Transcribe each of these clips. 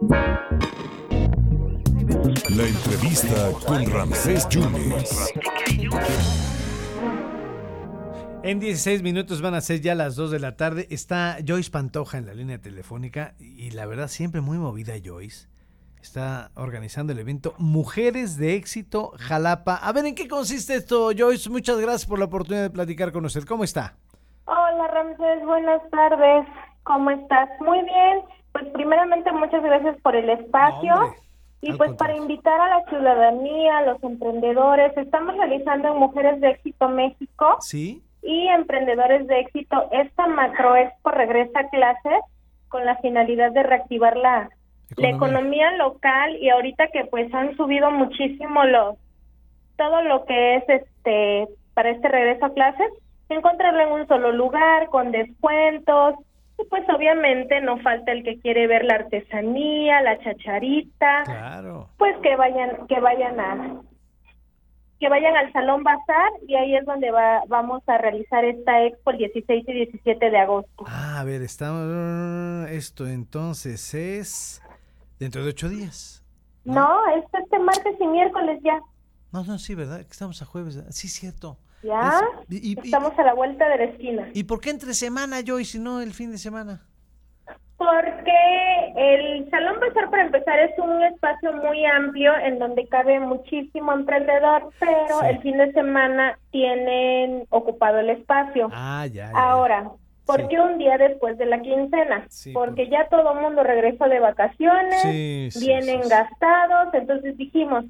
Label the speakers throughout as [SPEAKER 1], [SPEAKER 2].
[SPEAKER 1] La entrevista con Ramsés Yunes.
[SPEAKER 2] En 16 minutos van a ser ya las 2 de la tarde. Está Joyce Pantoja en la línea telefónica y la verdad siempre muy movida Joyce. Está organizando el evento Mujeres de Éxito Jalapa. A ver, ¿en qué consiste esto, Joyce? Muchas gracias por la oportunidad de platicar con usted. ¿Cómo está?
[SPEAKER 3] Hola, Ramsés. Buenas tardes. ¿Cómo estás? Muy bien. Pues primeramente muchas gracias por el espacio.
[SPEAKER 2] No.
[SPEAKER 3] Y pues para invitar a la ciudadanía, a los emprendedores, estamos realizando en Mujeres de Éxito México
[SPEAKER 2] ¿Sí?
[SPEAKER 3] y Emprendedores de Éxito esta macro expo regresa a clases con la finalidad de reactivar la, la
[SPEAKER 2] Economía.
[SPEAKER 3] economía local y ahorita que pues han subido muchísimo los todo lo que es este para este regreso a clases, encontrarlo en un solo lugar con descuentos pues obviamente no falta el que quiere ver la artesanía, la chacharita,
[SPEAKER 2] Claro.
[SPEAKER 3] pues que vayan que vayan a que vayan al Salón Bazar y ahí es donde va, vamos a realizar esta expo el 16 y 17 de agosto.
[SPEAKER 2] Ah, a ver, estamos... Esto entonces es dentro de ocho días.
[SPEAKER 3] No, es este martes y miércoles ya.
[SPEAKER 2] No, no, sí, ¿verdad? Que estamos a jueves. Sí, cierto.
[SPEAKER 3] Ya.
[SPEAKER 2] Es- y- y-
[SPEAKER 3] Estamos a la vuelta de la esquina.
[SPEAKER 2] ¿Y por qué entre semana, Joyce, y no el fin de semana?
[SPEAKER 3] Porque el Salón Bazar, para empezar, es un espacio muy amplio en donde cabe muchísimo emprendedor, pero
[SPEAKER 2] Sí.
[SPEAKER 3] el fin de semana tienen ocupado el espacio.
[SPEAKER 2] Ah, ya. ya.
[SPEAKER 3] Ahora, ¿por
[SPEAKER 2] Sí.
[SPEAKER 3] qué un día después de la quincena?
[SPEAKER 2] Sí,
[SPEAKER 3] Porque
[SPEAKER 2] por-
[SPEAKER 3] ya todo el mundo regresó de vacaciones, vienen gastados, entonces dijimos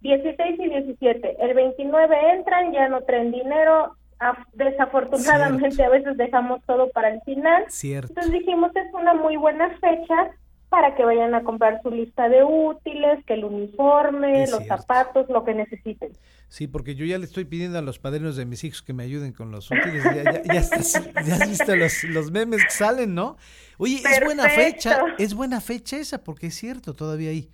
[SPEAKER 3] 16 y 17. El 29 entran, ya no traen dinero. af- Desafortunadamente
[SPEAKER 2] Cierto.
[SPEAKER 3] a veces dejamos todo para el final.
[SPEAKER 2] Cierto.
[SPEAKER 3] Entonces dijimos, es una muy buena fecha para que vayan a comprar su lista de útiles, que el uniforme,
[SPEAKER 2] Es
[SPEAKER 3] los
[SPEAKER 2] cierto.
[SPEAKER 3] zapatos, lo que necesiten.
[SPEAKER 2] Sí, porque yo ya le estoy pidiendo a los padrinos de mis hijos que me ayuden con los útiles. Ya, ya, ya, estás- ya has visto los, los memes que salen, ¿no? Oye, es buena fecha, es buena fecha esa, porque es cierto, todavía hay,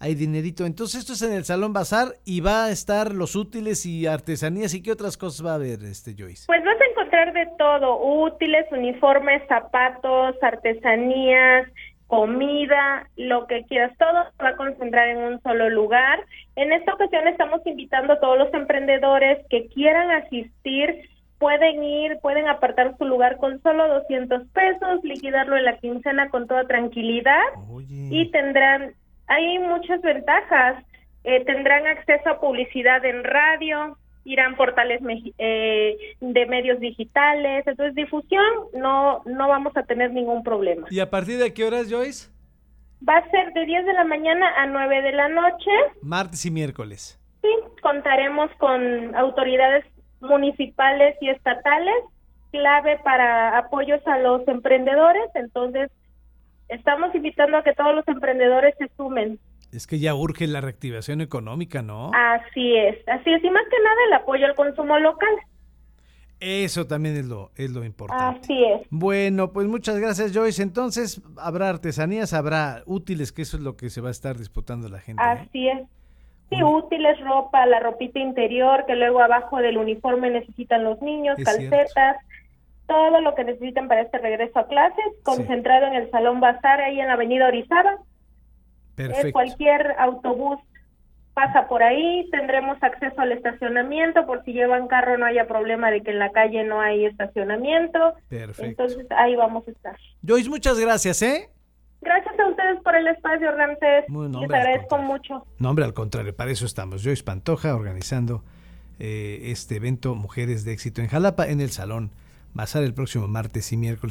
[SPEAKER 2] hay dinerito. Entonces esto es en el Salón Bazar y va a estar los útiles y artesanías. ¿Y qué otras cosas va a haber, este Joyce?
[SPEAKER 3] Pues vas a encontrar de todo, útiles, uniformes, zapatos, artesanías, comida, lo que quieras, todo se va a concentrar en un solo lugar. En esta ocasión estamos invitando a todos los emprendedores que quieran asistir, pueden ir, pueden apartar su lugar con solo 200 pesos, liquidarlo en la quincena con toda tranquilidad
[SPEAKER 2] Oye.
[SPEAKER 3] y tendrán, hay muchas ventajas, Eh, tendrán acceso a publicidad en radio, irán portales eh, de medios digitales, entonces difusión no, no vamos a tener ningún problema.
[SPEAKER 2] ¿Y a partir de qué horas, Joyce?
[SPEAKER 3] Va a ser de 10 de la mañana a 9 de la noche,
[SPEAKER 2] Martes y miércoles.
[SPEAKER 3] sí, contaremos con autoridades municipales y estatales, clave para apoyos a los emprendedores, entonces estamos invitando a que todos los emprendedores se sumen.
[SPEAKER 2] Es que ya urge la reactivación económica, ¿no?
[SPEAKER 3] Así es, así es, y más que nada el apoyo al consumo local.
[SPEAKER 2] Eso también es lo, es lo importante.
[SPEAKER 3] Así es.
[SPEAKER 2] Bueno, pues muchas gracias, Joyce. Entonces, habrá artesanías, habrá útiles, que eso es lo que se va a estar disputando la gente. ¿eh?
[SPEAKER 3] Así es. Sí, útiles, ropa, la ropita interior, que luego abajo del uniforme necesitan los niños,
[SPEAKER 2] Es
[SPEAKER 3] calcetas, todo lo que necesitan para este regreso a clases, concentrado en el Salón Bazar, ahí en la Avenida Orizaba. Eh,
[SPEAKER 2] Perfecto.
[SPEAKER 3] cualquier autobús pasa por ahí, tendremos acceso al estacionamiento, por si llevan carro no haya problema de que en la calle no hay estacionamiento.
[SPEAKER 2] Perfecto.
[SPEAKER 3] Entonces ahí vamos a estar.
[SPEAKER 2] Joyce, muchas gracias, ¿eh?
[SPEAKER 3] Gracias a ustedes por el espacio, Ramses.
[SPEAKER 2] Muy
[SPEAKER 3] Les
[SPEAKER 2] nombre, al
[SPEAKER 3] agradezco mucho.
[SPEAKER 2] No, hombre, al contrario, para eso estamos. Joyce Pantoja organizando eh, este evento Mujeres de Éxito en Jalapa, en el Salón Bazar el próximo martes y miércoles.